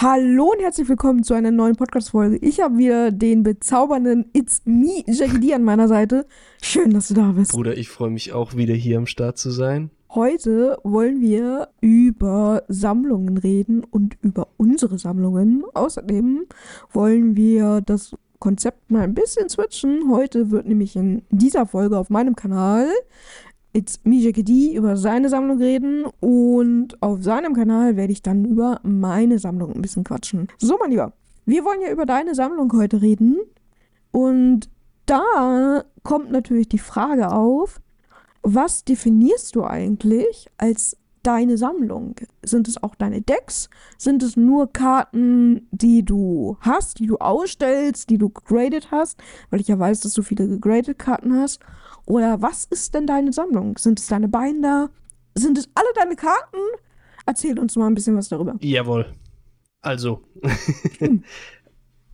Hallo und herzlich willkommen zu einer neuen Podcast-Folge. Ich habe wieder den bezaubernden It's Me, Jackie D an meiner Seite. Schön, dass du da bist. Bruder, ich freue mich auch wieder hier am Start zu sein. Heute wollen wir über Sammlungen reden und über unsere Sammlungen. Außerdem wollen wir das Konzept mal ein bisschen switchen. Heute wird nämlich in dieser Folge auf meinem Kanal It's Mijake D über seine Sammlung reden und auf seinem Kanal werde ich dann über meine Sammlung ein bisschen quatschen. So, mein Lieber, wir wollen ja über deine Sammlung heute reden und da kommt natürlich die Frage auf, was definierst du eigentlich als deine Sammlung? Sind es auch deine Decks? Sind es nur Karten, die du hast, die du ausstellst, die du gegradet hast? Weil ich ja weiß, dass du viele gegradet Karten hast. Oder was ist denn deine Sammlung? Sind es deine Binder? Sind es alle deine Karten? Erzähl uns mal ein bisschen was darüber. Jawohl. Also,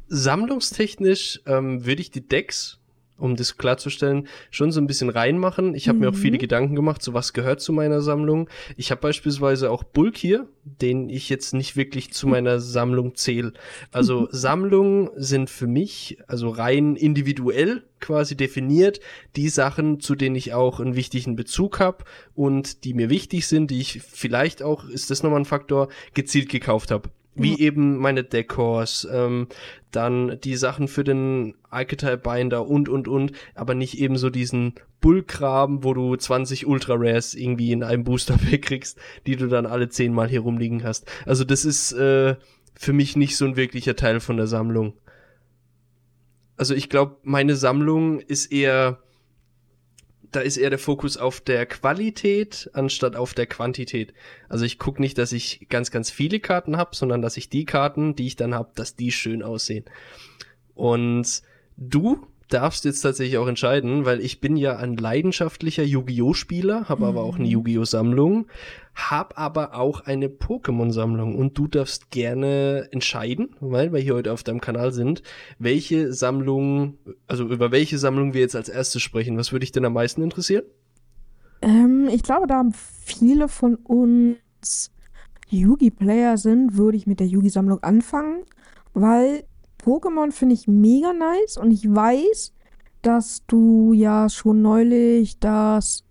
sammlungstechnisch ähm, würde ich die Decks um das klarzustellen, schon so ein bisschen reinmachen. Ich habe mhm. mir auch viele mhm. Gedanken gemacht, so was gehört zu meiner Sammlung. Ich habe beispielsweise auch Bulk hier, den ich jetzt nicht wirklich zu meiner Sammlung zähle. Also Sammlungen sind für mich, also rein individuell quasi definiert, die Sachen, zu denen ich auch einen wichtigen Bezug habe und die mir wichtig sind, die ich vielleicht auch, ist das nochmal ein Faktor, gezielt gekauft habe wie eben meine Decors, ähm, dann die Sachen für den Archetype Binder und und und, aber nicht eben so diesen Bullgraben, wo du 20 Ultra Rares irgendwie in einem Booster wegkriegst, die du dann alle zehnmal hier rumliegen hast. Also das ist äh, für mich nicht so ein wirklicher Teil von der Sammlung. Also ich glaube, meine Sammlung ist eher da ist eher der Fokus auf der Qualität anstatt auf der Quantität. Also ich gucke nicht, dass ich ganz, ganz viele Karten habe, sondern dass ich die Karten, die ich dann habe, dass die schön aussehen. Und du darfst jetzt tatsächlich auch entscheiden, weil ich bin ja ein leidenschaftlicher Yu-Gi-Oh! Spieler, habe mhm. aber auch eine mhm. Yu-Gi-Oh! Sammlung, habe aber auch eine Pokémon-Sammlung und du darfst gerne entscheiden, weil wir hier heute auf deinem Kanal sind, welche Sammlung, also über welche Sammlung wir jetzt als erstes sprechen. Was würde dich denn am meisten interessieren? Ähm, ich glaube, da viele von uns Yugi-Player sind, würde ich mit der Yugi-Sammlung anfangen, weil Pokémon finde ich mega nice und ich weiß, dass du ja schon neulich das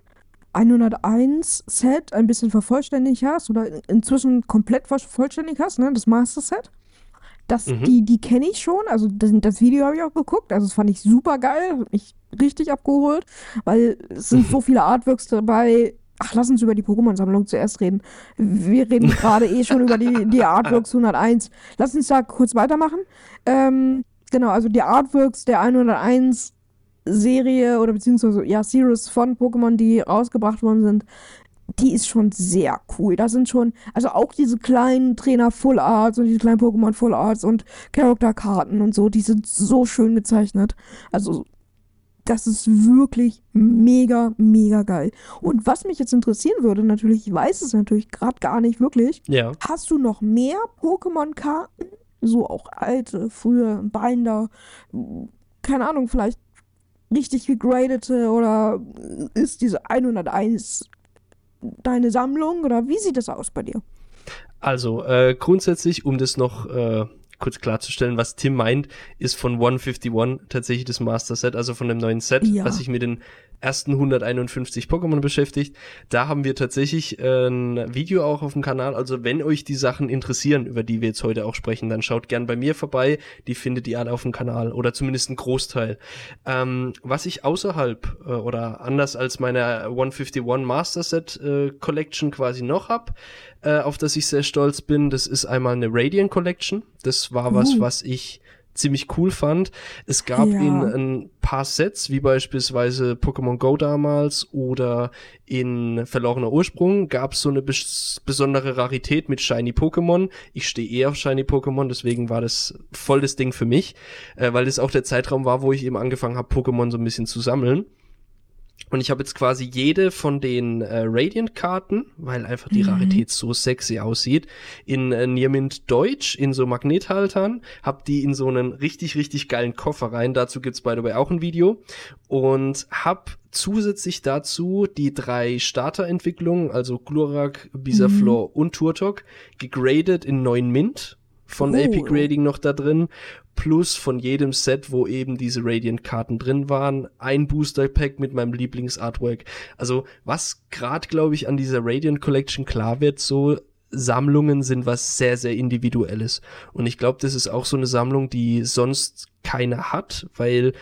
101 Set ein bisschen vervollständigt hast oder inzwischen komplett vervollständigt hast, ne, das Master Set. Das, mhm. Die, die kenne ich schon, also das, das Video habe ich auch geguckt, also das fand ich super geil, hat mich richtig abgeholt, weil es sind so viele Artworks dabei, Ach, lass uns über die Pokémon-Sammlung zuerst reden. Wir reden gerade eh schon über die, die Artworks 101. Lass uns da kurz weitermachen. Ähm, genau, also die Artworks der 101 Serie oder beziehungsweise ja, Series von Pokémon, die rausgebracht worden sind, die ist schon sehr cool. Da sind schon, also auch diese kleinen Trainer Full Arts und diese kleinen Pokémon Full Arts und Charakterkarten und so, die sind so schön gezeichnet. Also das ist wirklich mega, mega geil. Und was mich jetzt interessieren würde, natürlich, ich weiß es natürlich gerade gar nicht wirklich. Ja. Hast du noch mehr Pokémon-Karten? So auch alte, frühe Binder, keine Ahnung, vielleicht richtig gegradete oder ist diese 101 deine Sammlung oder wie sieht das aus bei dir? Also äh, grundsätzlich, um das noch äh, kurz klarzustellen, was Tim meint, ist von 151 tatsächlich das Master Set, also von dem neuen Set, ja. was sich mit den ersten 151 Pokémon beschäftigt. Da haben wir tatsächlich äh, ein Video auch auf dem Kanal. Also wenn euch die Sachen interessieren, über die wir jetzt heute auch sprechen, dann schaut gern bei mir vorbei. Die findet ihr alle auf dem Kanal oder zumindest ein Großteil. Ähm, was ich außerhalb äh, oder anders als meine 151 Master Set äh, Collection quasi noch hab, äh, auf das ich sehr stolz bin, das ist einmal eine Radiant Collection. Das war was, uh. was ich ziemlich cool fand. Es gab ja. in ein paar Sets, wie beispielsweise Pokémon Go damals oder in Verlorener Ursprung, gab es so eine bes besondere Rarität mit Shiny Pokémon. Ich stehe eher auf Shiny Pokémon, deswegen war das voll das Ding für mich, äh, weil das auch der Zeitraum war, wo ich eben angefangen habe, Pokémon so ein bisschen zu sammeln. Und ich habe jetzt quasi jede von den äh, Radiant-Karten, weil einfach die mhm. Rarität so sexy aussieht, in äh, Niermint Deutsch, in so Magnethaltern, hab die in so einen richtig, richtig geilen Koffer rein. Dazu gibt's by the way auch ein Video. Und hab zusätzlich dazu die drei Starterentwicklungen, also Glurak, Bisaflor mhm. und Turtok, gegradet in 9 Mint von Oh. Epic Rating noch da drin, plus von jedem Set, wo eben diese Radiant-Karten drin waren, ein Booster-Pack mit meinem Lieblings-Artwork. Also was gerade, glaube ich, an dieser Radiant Collection klar wird, so Sammlungen sind was sehr, sehr Individuelles. Und ich glaube, das ist auch so eine Sammlung, die sonst keiner hat, weil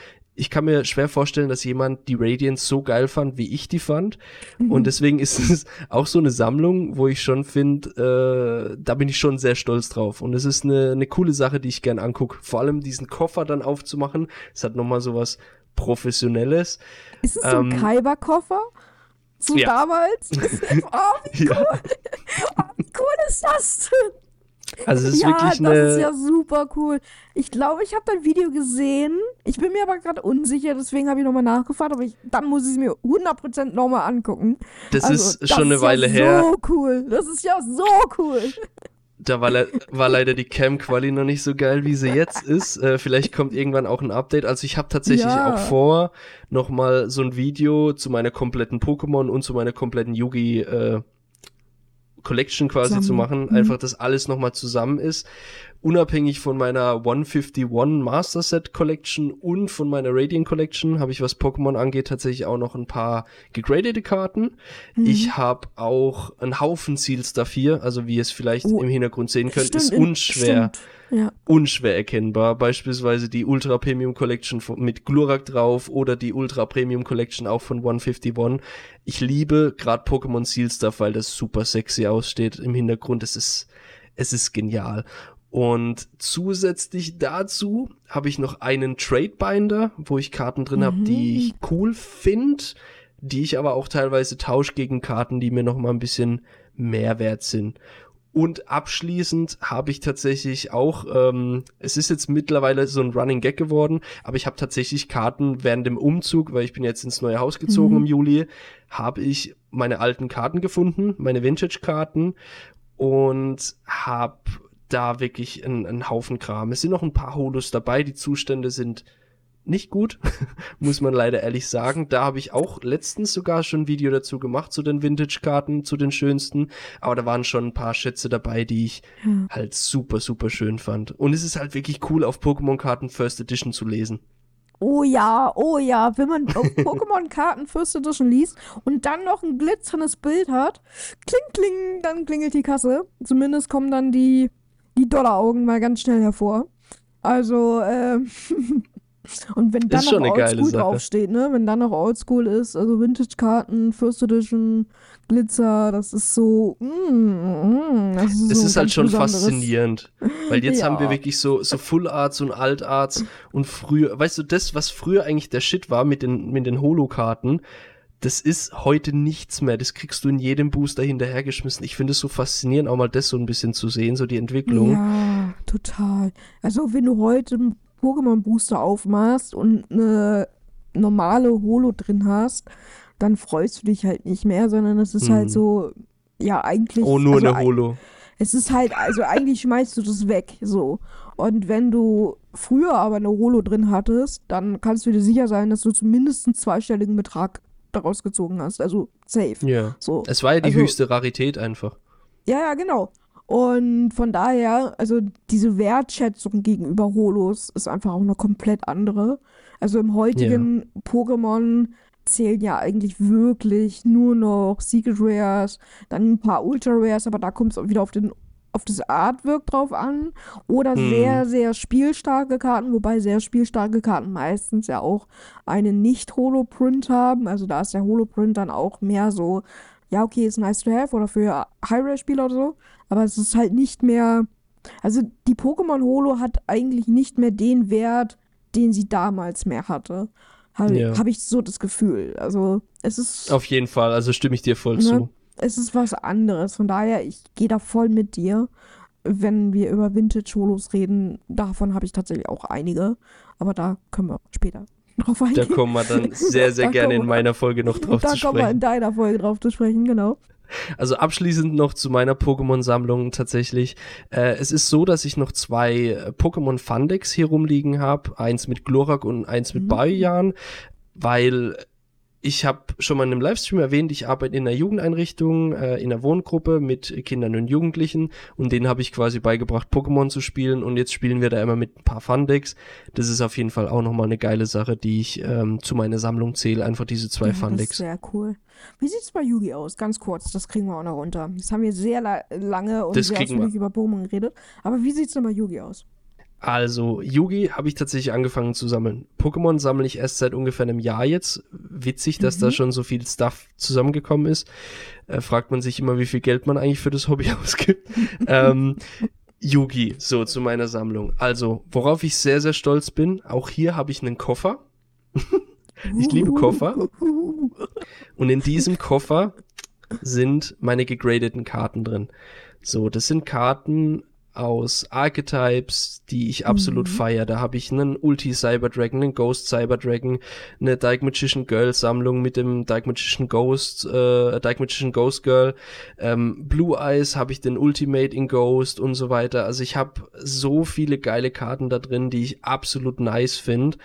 ich kann mir schwer vorstellen, dass jemand die Radiance so geil fand, wie ich die fand. Und deswegen ist es auch so eine Sammlung, wo ich schon finde, äh, da bin ich schon sehr stolz drauf. Und es ist eine, eine coole Sache, die ich gern angucke. Vor allem diesen Koffer dann aufzumachen. Es hat nochmal so was Professionelles. Ist es so ein Ähm, Kaiba-Koffer? So ja. damals? oh, wie Ja. Oh, wie cool ist das denn? Also es ist ja, wirklich das eine. ist ja super cool. Ich glaube, ich habe dein Video gesehen. Ich bin mir aber gerade unsicher, deswegen habe ich nochmal nachgefragt. Aber ich, dann muss ich es mir 100% nochmal angucken. das Also, ist das schon eine ist Weile ja her. So cool. Das ist ja so cool. Da war, le war leider die Cam-Quali noch nicht so geil, wie sie jetzt ist. Äh, vielleicht kommt irgendwann auch ein Update. Also ich habe tatsächlich Ja. auch vor, nochmal so ein Video zu meiner kompletten Pokémon und zu meiner kompletten Yugi äh, Collection quasi zu Sammlung. machen. Mhm. Einfach, dass alles nochmal zusammen ist. Unabhängig von meiner 151 Master Set Collection und von meiner Radiant Collection habe ich, was Pokémon angeht, tatsächlich auch noch ein paar gegradete Karten. Mhm. Ich habe auch einen Haufen Seals dafür, also wie ihr es vielleicht Oh, im Hintergrund sehen könnt, ist in- unschwer, Stimmt. Ja. unschwer erkennbar. Beispielsweise die Ultra Premium Collection mit Glurak drauf oder die Ultra Premium Collection auch von 151. Ich liebe gerade Pokémon Seal Stuff, weil das super sexy aussteht im Hintergrund. Es ist, es ist genial. Und zusätzlich dazu habe ich noch einen Trade Binder, wo ich Karten drin habe, die ich cool finde, die ich aber auch teilweise tausche gegen Karten, die mir noch mal ein bisschen mehr wert sind. Und abschließend habe ich tatsächlich auch, ähm, es ist jetzt mittlerweile so ein Running Gag geworden, aber ich habe tatsächlich Karten während dem Umzug, weil ich bin jetzt ins neue Haus gezogen Mhm. im Juli, habe ich meine alten Karten gefunden, meine Vintage-Karten und habe da wirklich einen, einen Haufen Kram. Es sind noch ein paar Holos dabei, die Zustände sind nicht gut, muss man leider ehrlich sagen. Da habe ich auch letztens sogar schon ein Video dazu gemacht, zu den Vintage-Karten, zu den schönsten. Aber da waren schon ein paar Schätze dabei, die ich Ja. halt super, super schön fand. Und es ist halt wirklich cool, auf Pokémon-Karten First Edition zu lesen. Oh ja, oh ja, wenn man auf Pokémon-Karten First Edition liest und dann noch ein glitzerndes Bild hat, kling, kling, dann klingelt die Kasse. Zumindest kommen dann die, die Dollaraugen mal ganz schnell hervor. Also, ähm, und wenn dann noch Oldschool draufsteht, ne? Wenn dann noch Oldschool ist, also Vintage-Karten, First Edition, Glitzer, das ist so, mm, mm, das ist Es so ist halt schon Besonderes. faszinierend. Weil jetzt Ja. haben wir wirklich so, so Full Arts und Alt Arts und früher, weißt du, das, was früher eigentlich der Shit war mit den, mit den Holo-Karten, das ist heute nichts mehr. Das kriegst du in jedem Booster hinterhergeschmissen. Ich finde es so faszinierend, auch mal das so ein bisschen zu sehen, so die Entwicklung. Ja, total. Also, wenn du heute einen Pokémon-Booster aufmachst und eine normale Holo drin hast, dann freust du dich halt nicht mehr, sondern es ist Mhm. halt so, ja, eigentlich. Oh, nur also, eine Holo. Es ist halt, also eigentlich schmeißt du das weg, so. Und wenn du früher aber eine Holo drin hattest, dann kannst du dir sicher sein, dass du zumindest einen zweistelligen Betrag daraus gezogen hast. Also safe. Ja. So. Es war ja die Also- höchste Rarität einfach. Ja, ja, genau. Und von daher, also diese Wertschätzung gegenüber Holos ist einfach auch eine komplett andere. Also im heutigen Pokémon zählen ja eigentlich wirklich nur noch Secret Rares, dann ein paar Ultra Rares, aber da kommt es auch wieder auf den auf das Artwork drauf an oder Hm. sehr, sehr spielstarke Karten, wobei sehr spielstarke Karten meistens ja auch einen Nicht-Holo-Print haben. Also da ist der Holo-Print dann auch mehr so, ja, okay, ist nice to have oder für High-Rare-Spieler oder so, aber es ist halt nicht mehr, also die Pokémon Holo hat eigentlich nicht mehr den Wert, den sie damals mehr hatte. Habe Ja. hab ich so das Gefühl. Also es ist, Auf jeden Fall, also stimme ich dir voll Ne? zu. Es ist was anderes. Von daher, ich gehe da voll mit dir. Wenn wir über Vintage-Holos reden, davon habe ich tatsächlich auch einige. Aber da können wir später drauf Da eingehen. kommen wir dann sehr, sehr Da gerne in meiner Folge noch drauf da zu kommen wir in sprechen. deiner Folge drauf zu sprechen, genau. Also abschließend noch zu meiner Pokémon-Sammlung tatsächlich. Äh, es ist so, dass ich noch zwei äh, Pokémon Fundex hier rumliegen habe. Eins mit Glurak und eins mit Mhm. Bioyan. Weil ich habe schon mal in einem Livestream erwähnt, ich arbeite in einer Jugendeinrichtung, äh, in einer Wohngruppe mit Kindern und Jugendlichen und denen habe ich quasi beigebracht, Pokémon zu spielen und jetzt spielen wir da immer mit ein paar Fun-Decks. Das ist auf jeden Fall auch nochmal eine geile Sache, die ich ähm, zu meiner Sammlung zähle, einfach diese zwei ja, Fun-Decks. Sehr cool. Wie sieht's bei Yugi aus? Ganz kurz, das kriegen wir auch noch runter. Jetzt haben wir sehr la lange und das sehr ausführlich über Pokémon geredet, aber wie sieht's denn bei Yugi aus? Also, Yugi habe ich tatsächlich angefangen zu sammeln. Pokémon sammle ich erst seit ungefähr einem Jahr jetzt. Witzig, dass mhm. da schon so viel Stuff zusammengekommen ist. Äh, fragt man sich immer, wie viel Geld man eigentlich für das Hobby ausgibt. ähm, Yugi, so zu meiner Sammlung. Also, worauf ich sehr, sehr stolz bin, auch hier habe ich einen Koffer. ich liebe Koffer. Und in diesem Koffer sind meine gegradeten Karten drin. So, das sind Karten aus Archetypes, die ich absolut mhm. feiere. Da habe ich einen Ulti Cyber Dragon, einen Ghost Cyber Dragon, eine Dark Magician Girl Sammlung mit dem Dark Magician Ghost, äh, Dark Magician Ghost Girl, ähm, Blue Eyes habe ich den Ultimate in Ghost und so weiter. Also ich habe so viele geile Karten da drin, die ich absolut nice finde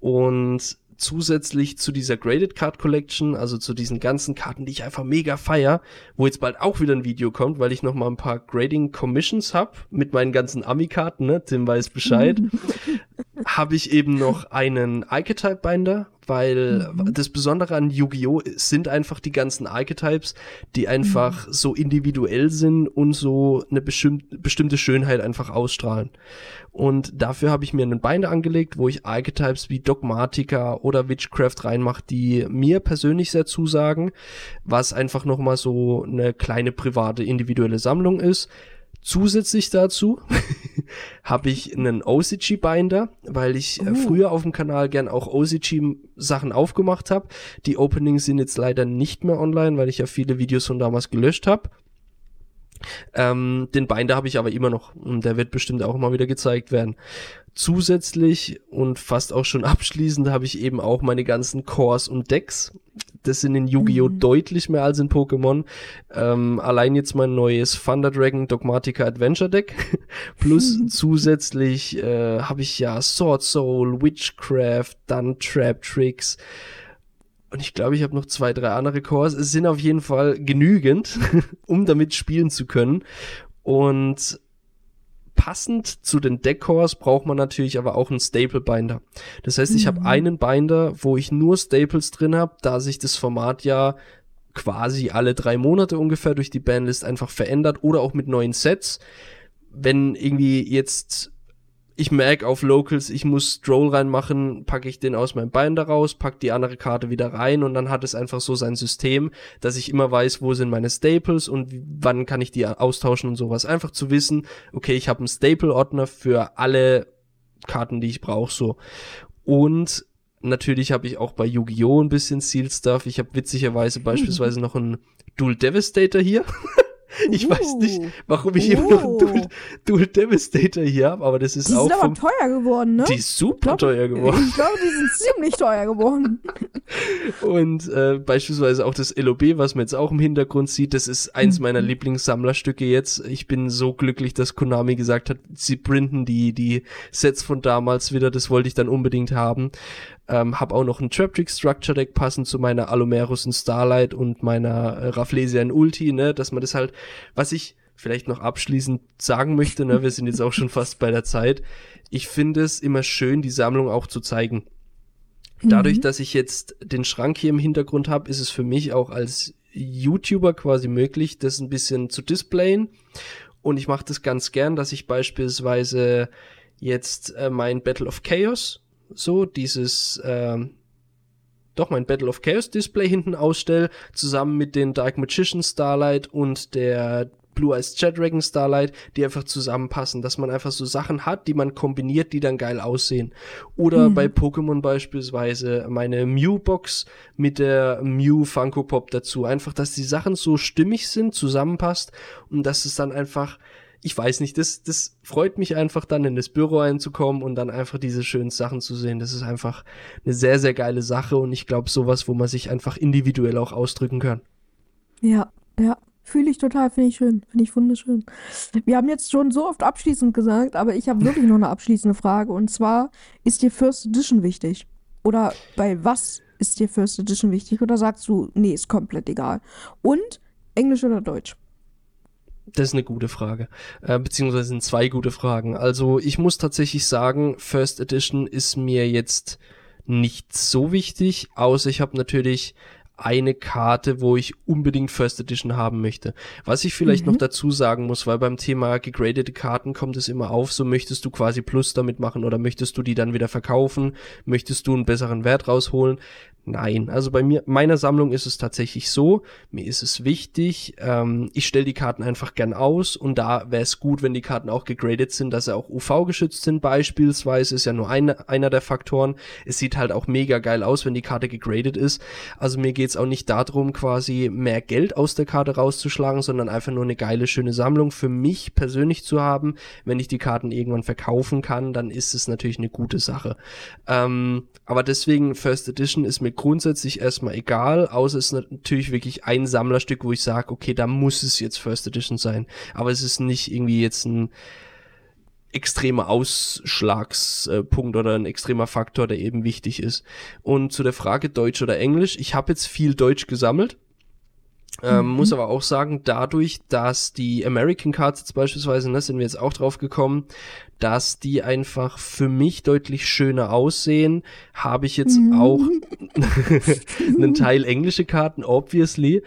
und zusätzlich zu dieser Graded Card Collection, also zu diesen ganzen Karten, die ich einfach mega feier, wo jetzt bald auch wieder ein Video kommt, weil ich noch mal ein paar Grading Commissions hab mit meinen ganzen Ami-Karten, ne? Tim weiß Bescheid. habe ich eben noch einen Archetype Binder, weil mhm. das Besondere an Yu-Gi-Oh! sind einfach die ganzen Archetypes, die einfach mhm. so individuell sind und so eine bestimmte, bestimmte Schönheit einfach ausstrahlen. Und dafür habe ich mir einen Binder angelegt, wo ich Archetypes wie Dogmatica oder Witchcraft reinmache, die mir persönlich sehr zusagen, was einfach nochmal so eine kleine private individuelle Sammlung ist. Zusätzlich dazu habe ich einen OCG-Binder, weil ich oh. früher auf dem Kanal gern auch OCG-Sachen aufgemacht habe. Die Openings sind jetzt leider nicht mehr online, weil ich ja viele Videos von damals gelöscht habe. Ähm, den Binder habe ich aber immer noch und der wird bestimmt auch mal wieder gezeigt werden. Zusätzlich und fast auch schon abschließend habe ich eben auch meine ganzen Cores und Decks. Das sind in Yu-Gi-Oh! Mhm. deutlich mehr als in Pokémon. Ähm, allein jetzt mein neues Thunder Dragon Dogmatica Adventure Deck. Plus zusätzlich äh, habe ich ja Sword Soul, Witchcraft, dann Trap Tricks. Und ich glaube, ich habe noch zwei, drei andere Cores. Es sind auf jeden Fall genügend, um damit spielen zu können. Und passend zu den Decors braucht man natürlich aber auch einen Staple Binder. Das heißt, ich mhm. habe einen Binder, wo ich nur Staples drin habe, da sich das Format ja quasi alle drei Monate ungefähr durch die Bandlist einfach verändert oder auch mit neuen Sets. Wenn irgendwie jetzt ich merke auf Locals, ich muss Stroll reinmachen, packe ich den aus meinem Binder raus, pack die andere Karte wieder rein und dann hat es einfach so sein System, dass ich immer weiß, wo sind meine Staples und wann kann ich die austauschen und sowas. Einfach zu wissen, okay, ich habe einen Staple-Ordner für alle Karten, die ich brauche, so. Und natürlich habe ich auch bei Yu-Gi-Oh! ein bisschen Seal-Stuff. Ich habe witzigerweise beispielsweise noch einen Dual Devastator hier. Ich uh. weiß nicht, uh. warum ich uh. immer noch einen Dual, Dual Devastator hier habe, aber das ist die auch. Die sind aber teuer geworden, ne? Die ist super glaub, teuer geworden. Ich glaube, die sind ziemlich teuer geworden. Und äh, beispielsweise auch das LOB, was man jetzt auch im Hintergrund sieht, das ist eins mhm. meiner Lieblingssammlerstücke jetzt. Ich bin so glücklich, dass Konami gesagt hat, sie printen die, die Sets von damals wieder. Das wollte ich dann unbedingt haben. Ähm, hab auch noch ein Traptrick Structure Deck passend zu meiner Alumerus und Starlight und meiner äh, Rafflesia in Ulti, ne, dass man das halt, was ich vielleicht noch abschließend sagen möchte, ne, wir sind jetzt auch schon fast bei der Zeit. Ich finde es immer schön, die Sammlung auch zu zeigen. Dadurch, mhm. dass ich jetzt den Schrank hier im Hintergrund habe, ist es für mich auch als YouTuber quasi möglich, das ein bisschen zu displayen. Und ich mache das ganz gern, dass ich beispielsweise jetzt äh, mein Battle of Chaos so dieses ähm, doch mein Battle of Chaos Display hinten ausstelle, zusammen mit den Dark Magician Starlight und der Blue Eyes Jet Dragon Starlight, die einfach zusammenpassen, dass man einfach so Sachen hat, die man kombiniert, die dann geil aussehen. Oder mhm. bei Pokémon beispielsweise meine Mew Box mit der Mew Funko Pop dazu. Einfach, dass die Sachen so stimmig sind, zusammenpasst und dass es dann einfach ich weiß nicht, das, das freut mich einfach dann in das Büro einzukommen und dann einfach diese schönen Sachen zu sehen. Das ist einfach eine sehr, sehr geile Sache und ich glaube sowas, wo man sich einfach individuell auch ausdrücken kann. Ja, ja, fühle ich total, finde ich schön, finde ich wunderschön. Wir haben jetzt schon so oft abschließend gesagt, aber ich habe wirklich noch eine abschließende Frage und zwar, ist dir First Edition wichtig? Oder bei was ist dir First Edition wichtig oder sagst du, nee, ist komplett egal? Und Englisch oder Deutsch? Das ist eine gute Frage. Äh, beziehungsweise sind zwei gute Fragen. Also ich muss tatsächlich sagen, First Edition ist mir jetzt nicht so wichtig, außer ich habe natürlich eine Karte, wo ich unbedingt First Edition haben möchte. Was ich vielleicht mhm. noch dazu sagen muss, weil beim Thema gegradete Karten kommt es immer auf, so möchtest du quasi Plus damit machen oder möchtest du die dann wieder verkaufen, möchtest du einen besseren Wert rausholen. Nein, also bei mir, meiner Sammlung ist es tatsächlich so, mir ist es wichtig, ähm, ich stelle die Karten einfach gern aus und da wäre es gut, wenn die Karten auch gegradet sind, dass sie auch UV-geschützt sind beispielsweise, ist ja nur ein, einer der Faktoren. Es sieht halt auch mega geil aus, wenn die Karte gegradet ist. Also mir geht's auch nicht darum, quasi mehr Geld aus der Karte rauszuschlagen, sondern einfach nur eine geile, schöne Sammlung für mich persönlich zu haben. Wenn ich die Karten irgendwann verkaufen kann, dann ist es natürlich eine gute Sache. Ähm, aber deswegen First Edition ist mir grundsätzlich erstmal egal, außer es ist natürlich wirklich ein Sammlerstück, wo ich sage, okay, da muss es jetzt First Edition sein. Aber es ist nicht irgendwie jetzt ein extremer Ausschlagspunkt oder ein extremer Faktor, der eben wichtig ist. Und zu der Frage Deutsch oder Englisch, ich habe jetzt viel Deutsch gesammelt. Ähm, mhm. Muss aber auch sagen, dadurch, dass die American Cards jetzt beispielsweise, ne, sind wir jetzt auch drauf gekommen, dass die einfach für mich deutlich schöner aussehen, habe ich jetzt mhm. auch einen Teil englische Karten, obviously,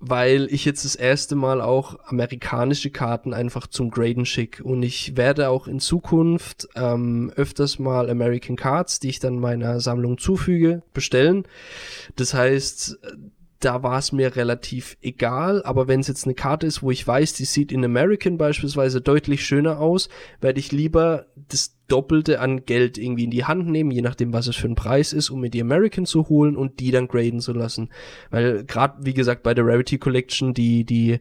weil ich jetzt das erste Mal auch amerikanische Karten einfach zum Graden schick und ich werde auch in Zukunft ähm, öfters mal American Cards, die ich dann meiner Sammlung zufüge, bestellen. Das heißt, da war es mir relativ egal, aber wenn es jetzt eine Karte ist, wo ich weiß, die sieht in American beispielsweise deutlich schöner aus, werde ich lieber das Doppelte an Geld irgendwie in die Hand nehmen, je nachdem, was es für ein Preis ist, um mir die American zu holen und die dann graden zu lassen. Weil gerade, wie gesagt, bei der Rarity Collection, die, die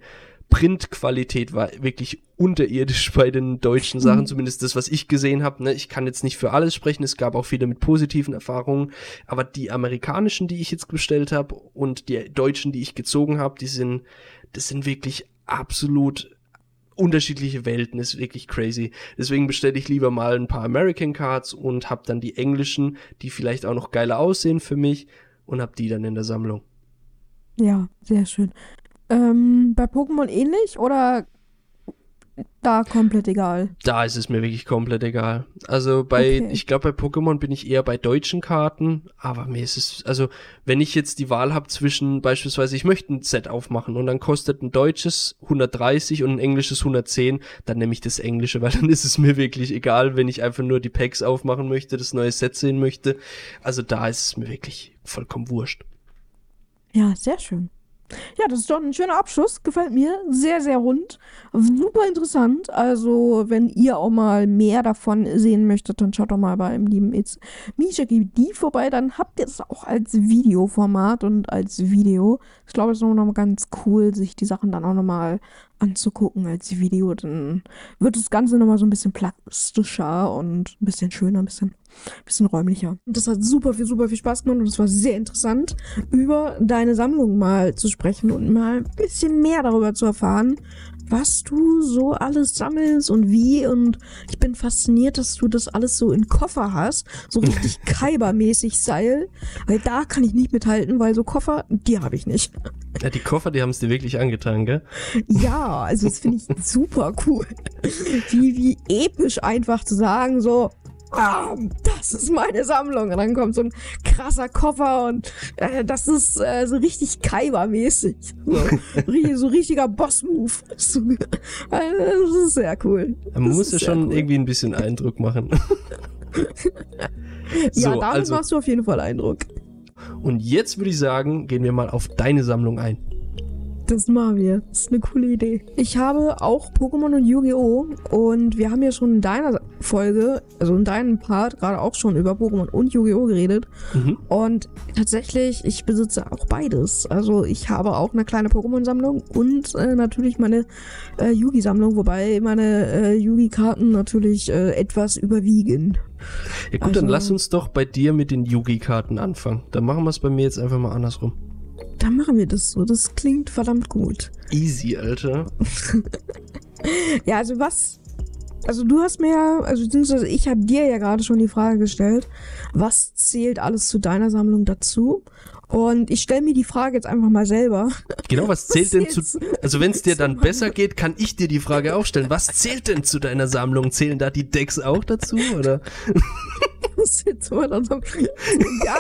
Printqualität war wirklich unterirdisch bei den deutschen Sachen, mhm. zumindest das, was ich gesehen habe. Ne? Ich kann jetzt nicht für alles sprechen, es gab auch viele mit positiven Erfahrungen, aber die amerikanischen, die ich jetzt bestellt habe und die deutschen, die ich gezogen habe, die sind, das sind wirklich absolut unterschiedliche Welten, ist wirklich crazy. Deswegen bestelle ich lieber mal ein paar American Cards und habe dann die englischen, die vielleicht auch noch geiler aussehen für mich und habe die dann in der Sammlung. Ja, sehr schön. Ähm, bei Pokémon ähnlich oder da komplett egal? Da ist es mir wirklich komplett egal. Also bei, okay. ich glaube, bei Pokémon bin ich eher bei deutschen Karten, aber mir ist es, also wenn ich jetzt die Wahl habe zwischen beispielsweise, ich möchte ein Set aufmachen und dann kostet ein deutsches 130 und ein englisches 110, dann nehme ich das englische, weil dann ist es mir wirklich egal, wenn ich einfach nur die Packs aufmachen möchte, das neue Set sehen möchte. Also da ist es mir wirklich vollkommen wurscht. Ja, sehr schön. Ja, das ist doch ein schöner Abschluss. Gefällt mir. Sehr, sehr rund. Super interessant. Also, wenn ihr auch mal mehr davon sehen möchtet, dann schaut doch mal beim lieben It's Misha die vorbei. Dann habt ihr es auch als Videoformat und als Video. Ich glaube, es ist noch mal ganz cool, sich die Sachen dann auch noch mal anzugucken als Video. Dann wird das Ganze noch mal so ein bisschen plastischer und ein bisschen schöner, ein bisschen bisschen räumlicher. Und das hat super viel, super viel Spaß gemacht und es war sehr interessant, über deine Sammlung mal zu sprechen und mal ein bisschen mehr darüber zu erfahren, was du so alles sammelst und wie. Und ich bin fasziniert, dass du das alles so in Koffer hast. So richtig Kaiber-mäßig Seil. Weil da kann ich nicht mithalten, weil so Koffer, die habe ich nicht. Ja, die Koffer, die haben es dir wirklich angetan, gell? Ja, also das finde ich super cool. Wie, wie episch einfach zu sagen, so, ah, das ist meine Sammlung. Und dann kommt so ein krasser Koffer und äh, das ist äh, so richtig Kaiba-mäßig. So, so richtiger Boss-Move. Äh, das ist sehr cool. Man muss ja schon cool. irgendwie ein bisschen Eindruck machen. ja, so, damit also, machst du auf jeden Fall Eindruck. Und jetzt würde ich sagen, gehen wir mal auf deine Sammlung ein. Das machen wir. Das ist eine coole Idee. Ich habe auch Pokémon und Yu-Gi-Oh! Und wir haben ja schon in deiner Folge, also in deinem Part, gerade auch schon über Pokémon und Yu-Gi-Oh! geredet. Mhm. Und tatsächlich, ich besitze auch beides. Also ich habe auch eine kleine Pokémon-Sammlung und äh, natürlich meine äh, Yugi-Sammlung, wobei meine äh, Yugi-Karten natürlich äh, etwas überwiegen. Ja gut, also, dann lass uns doch bei dir mit den Yugi-Karten anfangen. Dann machen wir es bei mir jetzt einfach mal andersrum. Dann machen wir das so. Das klingt verdammt gut. Easy, Alter. ja, also was also du hast mir, also beziehungsweise ich habe dir ja gerade schon die Frage gestellt, was zählt alles zu deiner Sammlung dazu? Und ich stelle mir die Frage jetzt einfach mal selber. Genau, was zählt denn zu. Also, wenn es dir dann besser geht, kann ich dir die Frage auch stellen. Was zählt denn zu deiner Sammlung? Zählen da die Decks auch dazu? Oder? Was jetzt mal dann so, ja,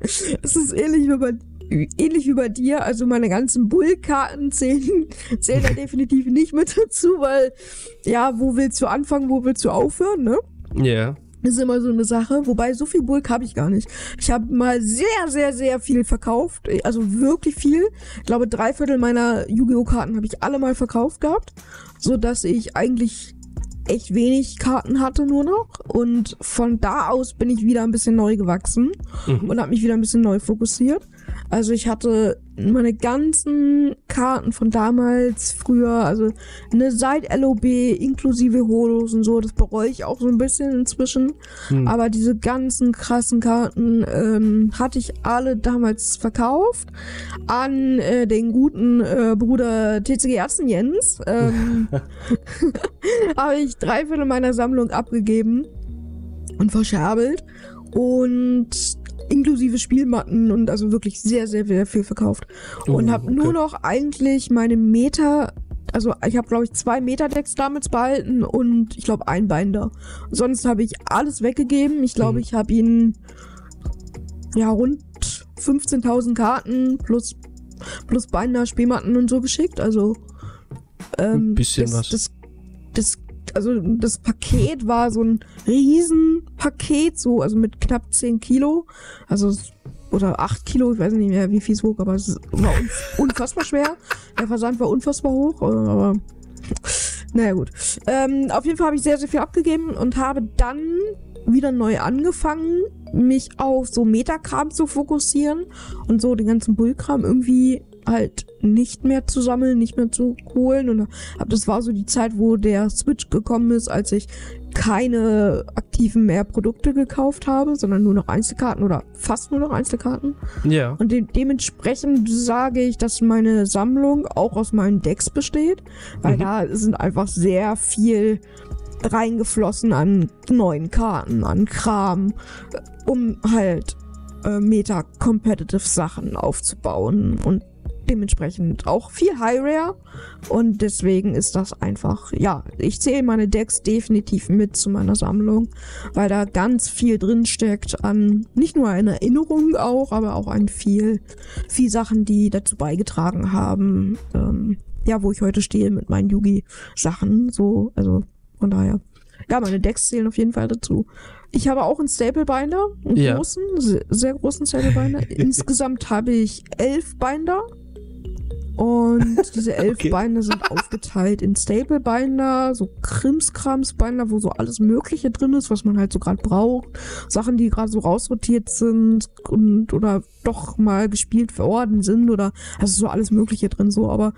es ist ähnlich wie bei ähnlich wie bei dir, also meine ganzen Bullkarten zählen, zählen da definitiv nicht mit dazu, weil, ja, wo willst du anfangen, wo willst du aufhören, ne? Ja. Yeah. Das ist immer so eine Sache. Wobei, so viel Bulk habe ich gar nicht. Ich habe mal sehr, sehr, sehr viel verkauft. Also wirklich viel. Ich glaube, drei Viertel meiner Yu-Gi-Oh! Karten habe ich alle mal verkauft gehabt. So dass ich eigentlich echt wenig Karten hatte nur noch. Und von da aus bin ich wieder ein bisschen neu gewachsen mhm. und habe mich wieder ein bisschen neu fokussiert. Also ich hatte meine ganzen Karten von damals früher, also eine seit LOB inklusive Holos und so, das bereue ich auch so ein bisschen inzwischen. Hm. Aber diese ganzen krassen Karten ähm, hatte ich alle damals verkauft an äh, den guten äh, Bruder TCG Ärzten Jens. Ähm, habe ich drei Viertel meiner Sammlung abgegeben und verscherbelt. Und inklusive Spielmatten und also wirklich sehr, sehr, sehr viel verkauft. Oh, und habe okay. nur noch eigentlich meine Meter, also ich habe glaube ich zwei Meterdecks damals behalten und ich glaube ein Binder. Sonst habe ich alles weggegeben. Ich glaube, mhm. ich habe ihn ja rund 15.000 Karten plus plus Binder, Spielmatten und so geschickt. Also ähm, ein bisschen das, was. Das, das also das Paket war so ein Riesenpaket, so, also mit knapp 10 Kilo. Also, oder 8 Kilo, ich weiß nicht mehr, wie viel es wog, aber es war unfassbar schwer. Der Versand war unfassbar hoch, äh, aber naja gut. Ähm, auf jeden Fall habe ich sehr, sehr viel abgegeben und habe dann wieder neu angefangen, mich auf so Metakram zu fokussieren und so den ganzen Bullkram irgendwie halt nicht mehr zu sammeln, nicht mehr zu holen. Und hab, das war so die Zeit, wo der Switch gekommen ist, als ich keine aktiven mehr Produkte gekauft habe, sondern nur noch Einzelkarten oder fast nur noch Einzelkarten. Ja. Und de dementsprechend sage ich, dass meine Sammlung auch aus meinen Decks besteht, weil mhm. da sind einfach sehr viel reingeflossen an neuen Karten, an Kram, um halt äh, Meta-Competitive Sachen aufzubauen und dementsprechend auch viel High Rare und deswegen ist das einfach, ja, ich zähle meine Decks definitiv mit zu meiner Sammlung, weil da ganz viel drin steckt an, nicht nur an Erinnerungen auch, aber auch an viel, viel Sachen, die dazu beigetragen haben, ähm, ja, wo ich heute stehe mit meinen Yugi-Sachen, so, also von daher. Ja, meine Decks zählen auf jeden Fall dazu. Ich habe auch einen Staple Binder, einen ja. großen, sehr großen Staple Binder. Insgesamt habe ich elf Binder. Und diese elf okay. Binder sind aufgeteilt in Staple Binder, so Krimskrams Binder, wo so alles Mögliche drin ist, was man halt so gerade braucht. Sachen, die gerade so rausrotiert sind und oder doch mal gespielt worden sind oder also so alles Mögliche drin so, aber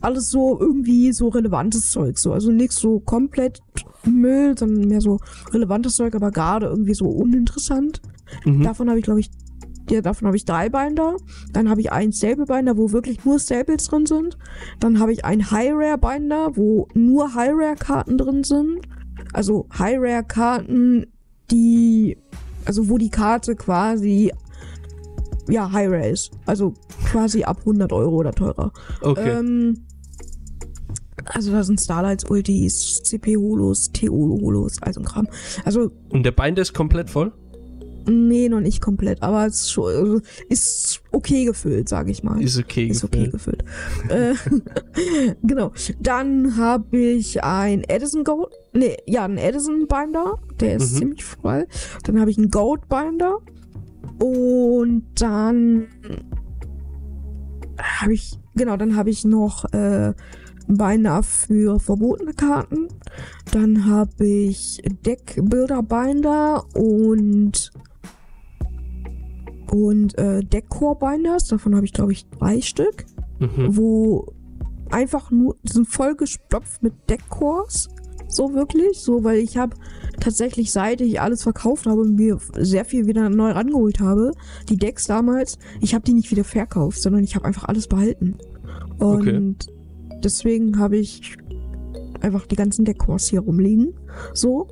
alles so irgendwie so relevantes Zeug so, also nichts so komplett Müll, sondern mehr so relevantes Zeug, aber gerade irgendwie so uninteressant. Mhm. Davon habe ich glaube ich ja, davon habe ich drei Binder. Dann habe ich einen Staple Binder, wo wirklich nur Staples drin sind. Dann habe ich einen High Rare Binder, wo nur High Rare Karten drin sind. Also High Rare Karten, die, also wo die Karte quasi ja, High Rare ist. Also quasi ab 100 Euro oder teurer. Okay. Ähm, also da sind Starlights Ultis, CP Holos, TO Holos, also ein Kram. Also. Und der Binder ist komplett voll? Nee, noch nicht komplett, aber es ist, schon, also ist okay gefüllt, sage ich mal. Ist okay ist gefüllt. Ist okay gefüllt. äh, genau. Dann habe ich ein Edison Gold, nee, ja, ein Edison Binder, der ist mhm. ziemlich voll. Dann habe ich einen Gold Binder und dann habe ich, genau, dann habe ich noch äh, Binder für verbotene Karten. Dann habe ich Deckbilder Binder und und äh, Deckcore-Binders, davon habe ich glaube ich drei Stück, mhm. wo einfach nur, die sind voll gestopft mit Deckcores, so wirklich, so, weil ich habe tatsächlich, seit ich alles verkauft habe und mir sehr viel wieder neu rangeholt habe, die Decks damals, ich habe die nicht wieder verkauft, sondern ich habe einfach alles behalten. Und okay. deswegen habe ich einfach die ganzen Decors hier rumliegen. So.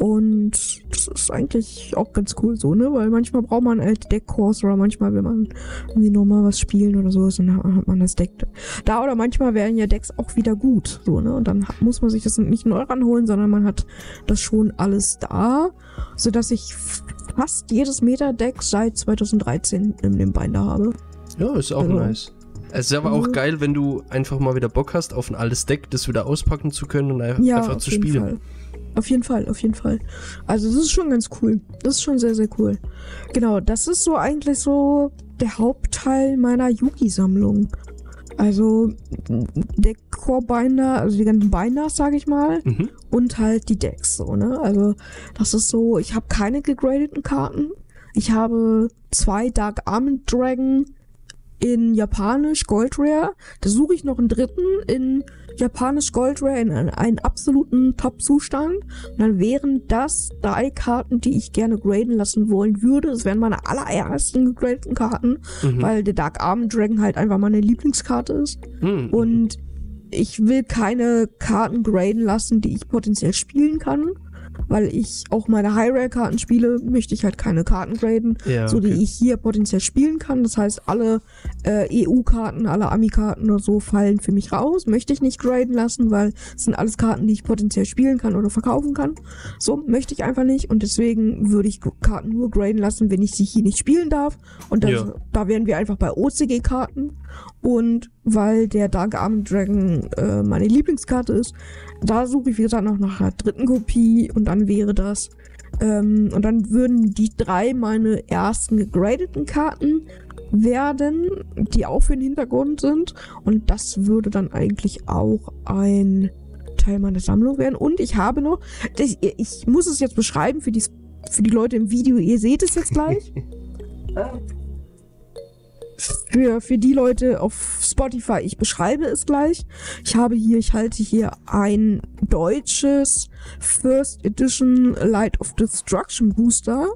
Und das ist eigentlich auch ganz cool so, ne? Weil manchmal braucht man halt Deckcores oder manchmal will man irgendwie nochmal was spielen oder so, dann hat man das Deck da. Oder manchmal werden ja Decks auch wieder gut, so, ne? Und dann muss man sich das nicht neu ranholen, sondern man hat das schon alles da, sodass ich fast jedes Meta-Deck seit 2013 in dem Binder habe. Ja, ist auch also, nice. Es ist aber auch mhm. geil, wenn du einfach mal wieder Bock hast, auf ein altes Deck das wieder auspacken zu können und einfach ja, zu spielen. Fall. Auf jeden Fall, auf jeden Fall. Also das ist schon ganz cool. Das ist schon sehr, sehr cool. Genau, das ist so eigentlich so der Hauptteil meiner Yugi-Sammlung. Also der Core-Binder, also die ganzen Binders, sage ich mal, mhm. und halt die Decks so, ne? Also das ist so, ich habe keine gegradeten Karten. Ich habe zwei Dark Armand Dragon in Japanisch Gold Rare. Da suche ich noch einen dritten in Japanisch Gold Rare in einen absoluten Top-Zustand. Und dann wären das drei Karten, die ich gerne graden lassen wollen würde. Es wären meine allerersten gegradeten Karten, mhm. weil der Dark Arm Dragon halt einfach meine Lieblingskarte ist. Mhm. Und ich will keine Karten graden lassen, die ich potenziell spielen kann weil ich auch meine High-Rare-Karten spiele, möchte ich halt keine Karten graden, ja, so die ich hier potenziell spielen kann. Das heißt, alle äh, EU-Karten, alle Ami-Karten oder so fallen für mich raus. Möchte ich nicht graden lassen, weil es sind alles Karten, die ich potenziell spielen kann oder verkaufen kann. So möchte ich einfach nicht und deswegen würde ich Karten nur graden lassen, wenn ich sie hier nicht spielen darf. Und das, ja. da wären wir einfach bei OCG-Karten. Und weil der Dark Arm Dragon äh, meine Lieblingskarte ist, da suche ich, wie gesagt, noch nach einer dritten Kopie und dann wäre das. Ähm, und dann würden die drei meine ersten gegradeten Karten werden, die auch für den Hintergrund sind. Und das würde dann eigentlich auch ein Teil meiner Sammlung werden. Und ich habe noch, ich, ich muss es jetzt beschreiben für die, für die Leute im Video, ihr seht es jetzt gleich. für, für die Leute auf Spotify, ich beschreibe es gleich. Ich habe hier, ich halte hier ein deutsches First Edition Light of Destruction Booster,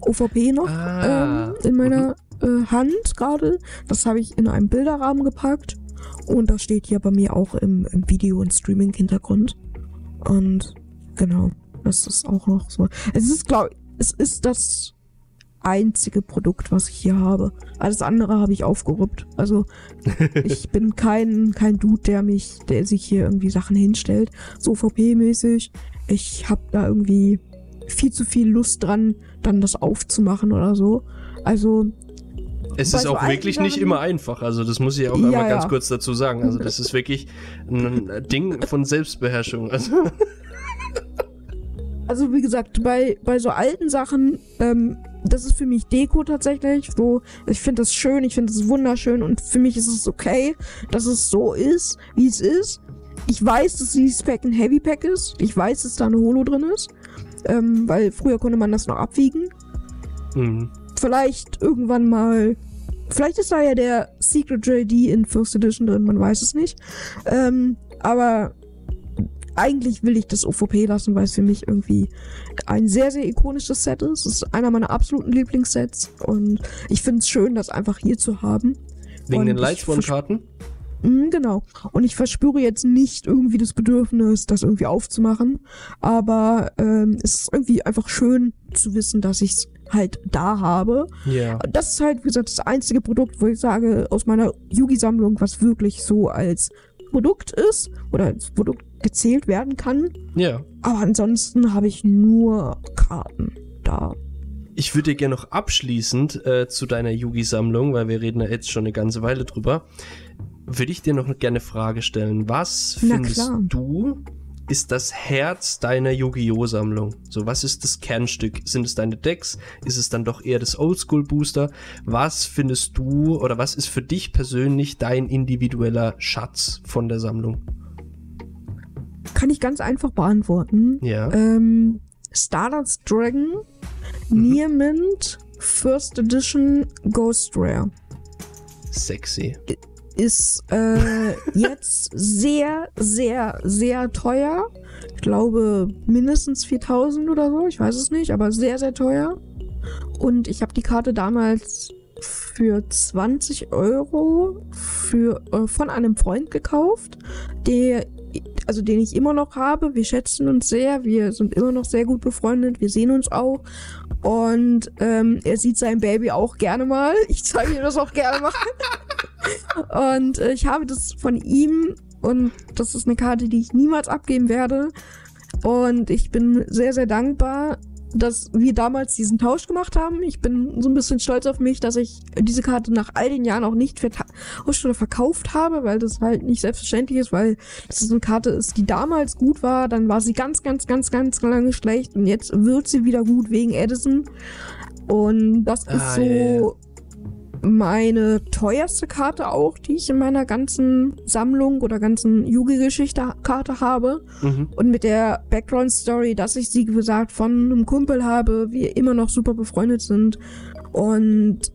OVP noch, ah. ähm, in meiner mhm. äh, Hand gerade. Das habe ich in einem Bilderrahmen gepackt. Und das steht hier bei mir auch im, im Video- und Streaming-Hintergrund. Und genau, das ist auch noch so. Es ist, glaube ich, es ist das einzige Produkt, was ich hier habe. Alles andere habe ich aufgeruppt. Also ich bin kein, kein Dude, der mich, der sich hier irgendwie Sachen hinstellt. So VP-mäßig. Ich habe da irgendwie viel zu viel Lust dran, dann das aufzumachen oder so. Also es ist auch wirklich nicht immer einfach. Also das muss ich auch ja, einmal ganz ja. kurz dazu sagen. Also das ist wirklich ein Ding von Selbstbeherrschung. Also, also wie gesagt, bei, bei so alten Sachen ähm, das ist für mich Deko tatsächlich. So, ich finde das schön, ich finde es wunderschön und für mich ist es okay, dass es so ist, wie es ist. Ich weiß, dass dieses Pack ein Heavy Pack ist. Ich weiß, dass da eine Holo drin ist. Ähm, weil früher konnte man das noch abwiegen. Mhm. Vielleicht irgendwann mal. Vielleicht ist da ja der Secret JD in First Edition drin, man weiß es nicht. Ähm, aber eigentlich will ich das OVP lassen, weil es für mich irgendwie ein sehr, sehr ikonisches Set ist. Es ist einer meiner absoluten Lieblingssets und ich finde es schön, das einfach hier zu haben. Wegen und den Lightsworn-Karten? Mhm, genau. Und ich verspüre jetzt nicht irgendwie das Bedürfnis, das irgendwie aufzumachen. Aber ähm, es ist irgendwie einfach schön zu wissen, dass ich es halt da habe. Ja. Yeah. Das ist halt, wie gesagt, das einzige Produkt, wo ich sage, aus meiner Yugi-Sammlung, was wirklich so als Produkt ist oder als Produkt gezählt werden kann. Ja. Aber ansonsten habe ich nur Karten da. Ich würde dir gerne noch abschließend äh, zu deiner Yugi-Sammlung, weil wir reden ja jetzt schon eine ganze Weile drüber, würde ich dir noch gerne eine Frage stellen. Was findest du ist das Herz deiner Yu-Gi-Oh! Sammlung? So, was ist das Kernstück? Sind es deine Decks? Ist es dann doch eher das Oldschool Booster? Was findest du oder was ist für dich persönlich dein individueller Schatz von der Sammlung? Kann ich ganz einfach beantworten. Ja. Ähm, Stardust Dragon, mhm. Nearmint, First Edition, Ghost Rare. Sexy ist äh, jetzt sehr, sehr, sehr teuer. Ich glaube mindestens 4000 oder so, ich weiß es nicht, aber sehr, sehr teuer. Und ich habe die Karte damals für 20 Euro für, äh, von einem Freund gekauft, der also den ich immer noch habe. Wir schätzen uns sehr, wir sind immer noch sehr gut befreundet, wir sehen uns auch. Und ähm, er sieht sein Baby auch gerne mal. Ich zeige ihm das auch gerne mal. und äh, ich habe das von ihm und das ist eine Karte, die ich niemals abgeben werde. Und ich bin sehr, sehr dankbar, dass wir damals diesen Tausch gemacht haben. Ich bin so ein bisschen stolz auf mich, dass ich diese Karte nach all den Jahren auch nicht vertauscht oder verkauft habe, weil das halt nicht selbstverständlich ist, weil das eine Karte ist, die damals gut war, dann war sie ganz, ganz, ganz, ganz lange schlecht und jetzt wird sie wieder gut wegen Edison. Und das ist ah, so yeah meine teuerste Karte auch, die ich in meiner ganzen Sammlung oder ganzen Yugi-Geschichte-Karte habe. Mhm. Und mit der Background-Story, dass ich sie, wie gesagt, von einem Kumpel habe, wir immer noch super befreundet sind. Und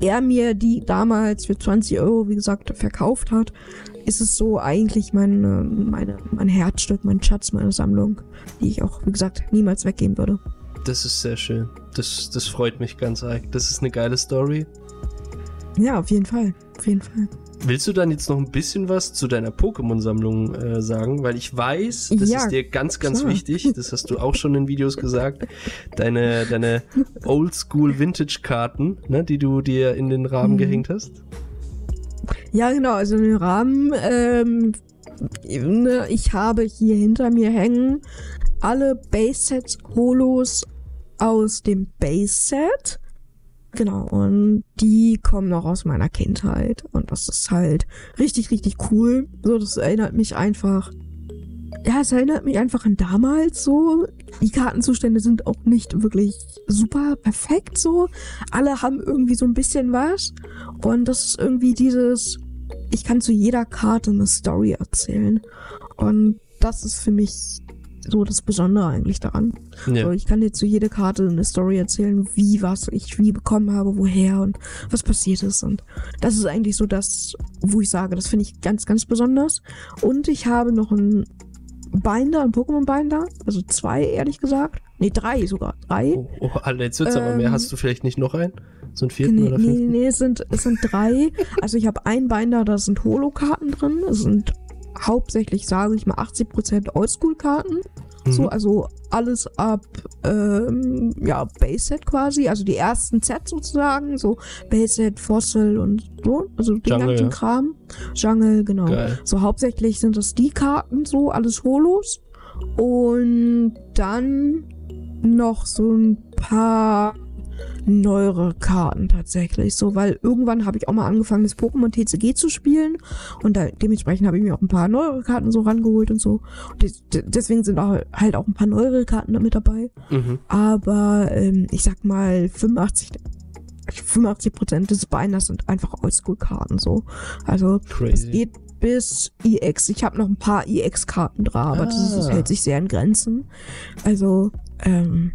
er mir die damals für 20 Euro, wie gesagt, verkauft hat, ist es so eigentlich meine, meine, mein Herzstück, mein Schatz, meine Sammlung, die ich auch, wie gesagt, niemals weggeben würde. Das ist sehr schön. Das, das freut mich ganz arg. Das ist eine geile Story. Ja, auf jeden Fall. Auf jeden Fall. Willst du dann jetzt noch ein bisschen was zu deiner Pokémon-Sammlung äh, sagen? Weil ich weiß, das ja, ist dir ganz, ganz klar. wichtig. Das hast du auch schon in Videos gesagt. Deine, deine Oldschool-Vintage-Karten, ne, die du dir in den Rahmen mhm. gehängt hast. Ja, genau. Also in den Rahmen, ähm, ne, ich habe hier hinter mir hängen alle Base-Sets Holos aus dem Base-Set Genau, und die kommen noch aus meiner Kindheit. Und das ist halt richtig, richtig cool. So, das erinnert mich einfach. Ja, es erinnert mich einfach an damals so. Die Kartenzustände sind auch nicht wirklich super perfekt so. Alle haben irgendwie so ein bisschen was. Und das ist irgendwie dieses, ich kann zu jeder Karte eine Story erzählen. Und das ist für mich so das Besondere eigentlich daran. Ja. So, ich kann dir zu jeder Karte eine Story erzählen, wie was ich wie bekommen habe, woher und was passiert ist. Und das ist eigentlich so das, wo ich sage, das finde ich ganz, ganz besonders. Und ich habe noch einen Binder, einen Pokémon-Binder. Also zwei, ehrlich gesagt. Nee, drei sogar. Drei. Oh, oh Alter, jetzt wird's ähm, aber mehr. Hast du vielleicht nicht noch einen? So einen vierten nee, oder fünften? Nee, nee, es sind, es sind drei. also ich habe einen Binder, da sind Holo-Karten drin. Es sind hauptsächlich, sage ich mal, 80% Oldschool-Karten. Mhm. So, also alles ab ähm, ja, Base-Set quasi, also die ersten Sets sozusagen, so Base-Set, Fossil und so, also den Jungle, ganzen ja. Kram. Jungle, genau. Geil. So hauptsächlich sind das die Karten, so alles Holos. Und dann noch so ein paar neuere Karten tatsächlich. So, weil irgendwann habe ich auch mal angefangen, das Pokémon TCG zu spielen. Und da, dementsprechend habe ich mir auch ein paar neuere Karten so rangeholt und so. Und deswegen sind auch, halt auch ein paar neuere Karten damit dabei. Mhm. Aber ähm, ich sag mal, 85 85% des Binders sind einfach Oldschool-Karten so. Also es geht bis EX. Ich habe noch ein paar EX-Karten dran, aber ah. das, das, hält sich sehr in Grenzen. Also ähm,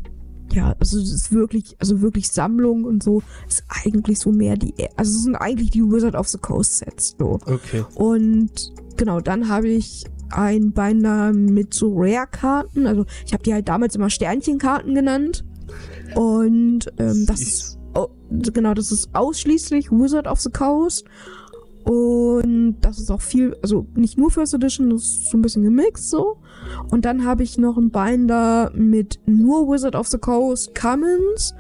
ja, also es ist wirklich, also wirklich Sammlung und so, ist eigentlich so mehr die, also es sind eigentlich die Wizard of the Coast Sets, so. Okay. Und genau, dann habe ich ein Binder mit so Rare-Karten, also ich habe die halt damals immer Sternchenkarten genannt. Und ähm, das ist, oh, genau, das ist ausschließlich Wizard of the Coast. Und das ist auch viel, also nicht nur First Edition, das ist so ein bisschen gemixt so. Und dann habe ich noch ein Binder mit nur Wizard of the Coast Commons.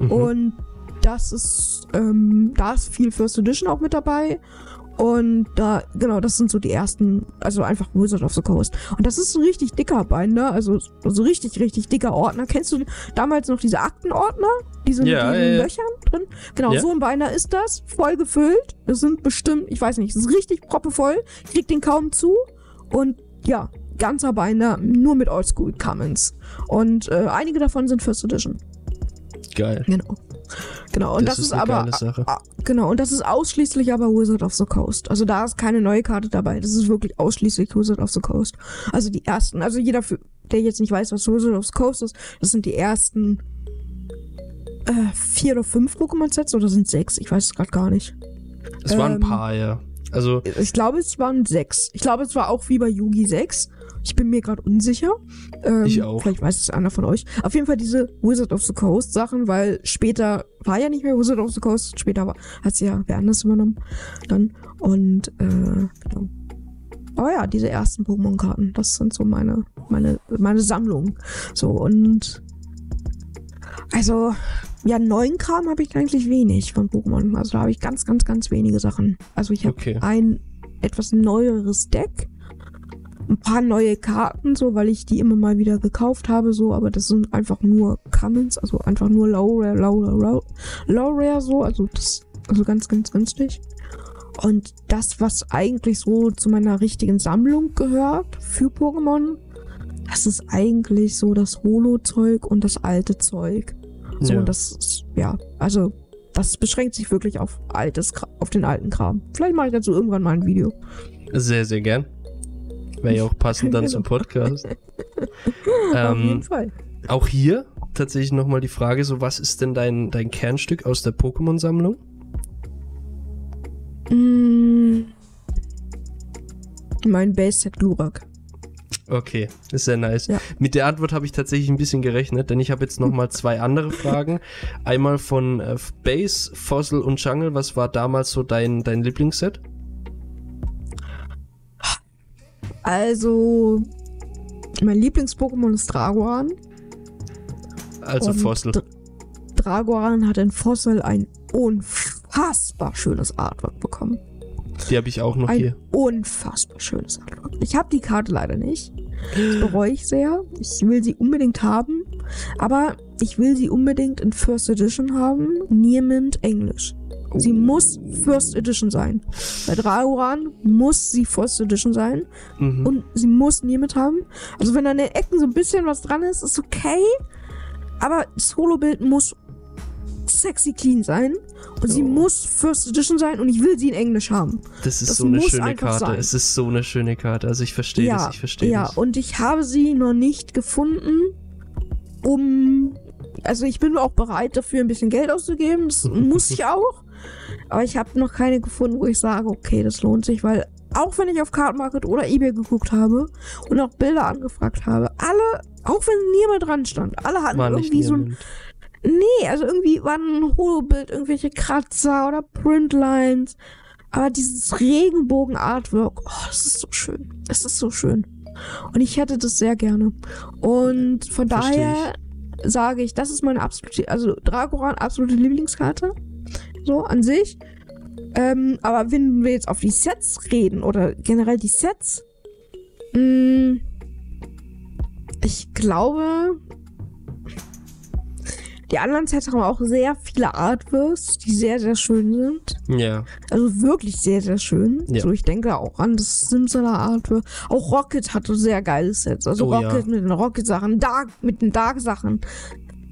Mhm. Und das ist, ähm, da ist viel First Edition auch mit dabei. Und da, genau, das sind so die ersten, also einfach Wizard of the Coast. Und das ist ein richtig dicker Binder, also so also richtig, richtig dicker Ordner. Kennst du damals noch diese Aktenordner? Diese ja, mit diesen ja, Löchern drin? Genau, ja. so ein Binder ist das, voll gefüllt. Das sind bestimmt, ich weiß nicht, es ist richtig proppevoll. Ich krieg den kaum zu. Und ja, ganzer Binder, nur mit Oldschool Commons. Und äh, einige davon sind First Edition. Geil. Genau. Genau, und das, das ist, ist aber genau, und das ist ausschließlich aber Wizard of the Coast. Also da ist keine neue Karte dabei. Das ist wirklich ausschließlich Wizard of the Coast. Also die ersten, also jeder, der jetzt nicht weiß, was Wizard of the Coast ist, das sind die ersten äh, vier oder fünf Pokémon-Sets oder sind sechs? Ich weiß es gerade gar nicht. Es ähm, waren ein ähm, paar, ja. Also ich glaube, es waren sechs. Ich glaube, es war auch wie bei Yugi sechs. Ich bin mir gerade unsicher. Ähm, ich auch. Vielleicht weiß es einer von euch. Auf jeden Fall diese Wizard of the Coast Sachen, weil später war ja nicht mehr Wizard of the Coast. Später war, hat sie ja wer anders übernommen. Dann. Und, äh, genau. aber ja, diese ersten Pokémon-Karten, das sind so meine, meine, meine Sammlung. So, und also, ja, neuen Kram habe ich eigentlich wenig von Pokémon. Also da habe ich ganz, ganz, ganz wenige Sachen. Also ich habe Okay. ein etwas neueres Deck, ein paar neue Karten, so, weil ich die immer mal wieder gekauft habe, so, aber das sind einfach nur Commons, also einfach nur Low Rare, Low Rare, Low, Low Rare, so, also das, also ganz, ganz günstig. Und das, was eigentlich so zu meiner richtigen Sammlung gehört für Pokémon, das ist eigentlich so das Holo-Zeug und das alte Zeug. So, Ja. und das ist, ja, also, das beschränkt sich wirklich auf altes, auf den alten Kram. Vielleicht mache ich dazu irgendwann mal ein Video. Sehr, sehr gern. Wäre ja auch passend dann zum Podcast. auf jeden ähm, Fall. auch hier tatsächlich nochmal die Frage, so was ist denn dein, dein Kernstück aus der Pokémon-Sammlung? Mm, mein Base-Set Glurak. Okay, ist sehr nice. Ja. Mit der Antwort habe ich tatsächlich ein bisschen gerechnet, denn ich habe jetzt nochmal zwei andere Fragen. Einmal von äh, Base, Fossil und Jungle. Was war damals so dein, dein Lieblingsset? Also, mein Lieblings-Pokémon ist Dragoran. Also Und Fossil. Dr- Dragoran hat in Fossil ein unfassbar schönes Artwork bekommen. Die habe ich auch noch Ein hier. unfassbar schönes Artwork. Ich habe die Karte leider nicht. Das bereue ich sehr. Ich will sie unbedingt haben. Aber ich will sie unbedingt in First Edition haben. Niemand Englisch. Sie muss First Edition sein. Bei Dragoran muss sie First Edition sein. Mhm. Und sie muss Niemand haben. Also wenn an den Ecken so ein bisschen was dran ist, ist okay. Aber das Holo-Bild muss sexy clean sein. Und sie Oh. muss First Edition sein. Und ich will sie in Englisch haben. Das ist das so eine schöne Karte. sein. Es ist so eine schöne Karte. Also ich verstehe das, ich verstehe ja, das. und ich habe sie noch nicht gefunden, um. Also ich bin auch bereit dafür ein bisschen Geld auszugeben. Das muss ich auch. Aber ich habe noch keine gefunden, wo ich sage, okay, das lohnt sich, weil auch wenn ich auf Card Market oder eBay geguckt habe und auch Bilder angefragt habe, alle, auch wenn niemand dran stand, alle hatten irgendwie so ein. Nee, also irgendwie war ein Holobild, irgendwelche Kratzer oder Printlines. Aber dieses Regenbogen-Artwork, oh, das ist so schön. Es ist so schön. Und ich hätte das sehr gerne. Und von Versteh daher sage ich, das ist meine absolute, also Dragoran absolute Lieblingskarte. So, an sich. Ähm, aber wenn wir jetzt auf die Sets reden oder generell die Sets, mh, ich glaube, die anderen Sets haben auch sehr viele Artworks, die sehr, sehr schön sind. Ja, Also wirklich sehr, sehr schön. Ja. So, ich denke auch an das Simsala Artwork. Auch Rocket hatte sehr geile Sets. Also Oh, ja. Rocket mit den Rocket-Sachen, Dark mit den Dark-Sachen.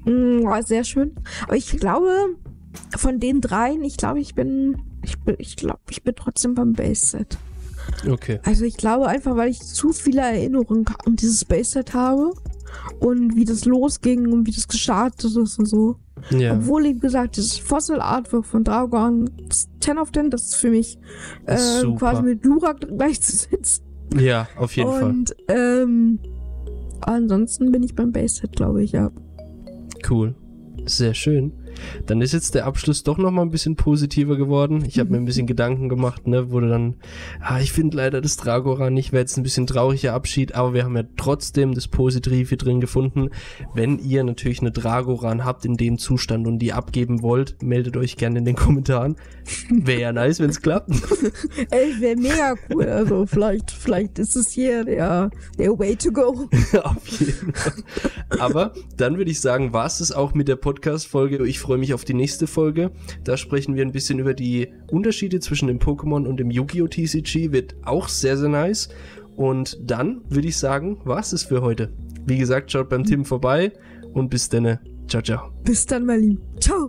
Mm, war sehr schön. Aber ich glaube, von den dreien, ich glaube, ich bin, ich bin, ich glaube, ich bin trotzdem beim Base-Set. okay. Also ich glaube einfach, weil ich zu viele Erinnerungen an dieses Base-Set habe. Und wie das losging und wie das gestartet ist und so. Ja, Obwohl, wie gesagt, das Fossil Artwork von Dragon das 10 of 10, das ist für mich äh, super. quasi mit Glurak gleichzusetzen. ja, auf jeden Fall. Und ähm, ansonsten bin ich beim Base-Set, glaube ich, ja. Cool. Sehr schön. Dann ist jetzt der Abschluss doch noch mal ein bisschen positiver geworden. Ich habe mir ein bisschen Gedanken gemacht, ne, wurde dann, ah, ich finde leider das Dragoran nicht, wäre jetzt ein bisschen trauriger Abschied, aber wir haben ja trotzdem das Positive hier drin gefunden. Wenn ihr natürlich eine Dragoran habt in dem Zustand und die abgeben wollt, meldet euch gerne in den Kommentaren. Wäre ja nice, wenn es klappt. Ey, wäre mega cool. Also vielleicht, vielleicht ist es hier der, der Way to go. Auf jeden Fall. Aber dann würde ich sagen, war es das auch mit der Podcast-Folge. Ich freue mich auf die nächste Folge. Da sprechen wir ein bisschen über die Unterschiede zwischen dem Pokémon und dem Yu-Gi-Oh! TCG. Wird auch sehr, sehr nice. Und dann würde ich sagen, war es für heute. Wie gesagt, schaut beim Tim vorbei und bis dann. Ciao, ciao. Bis dann, mein Lieben. Ciao.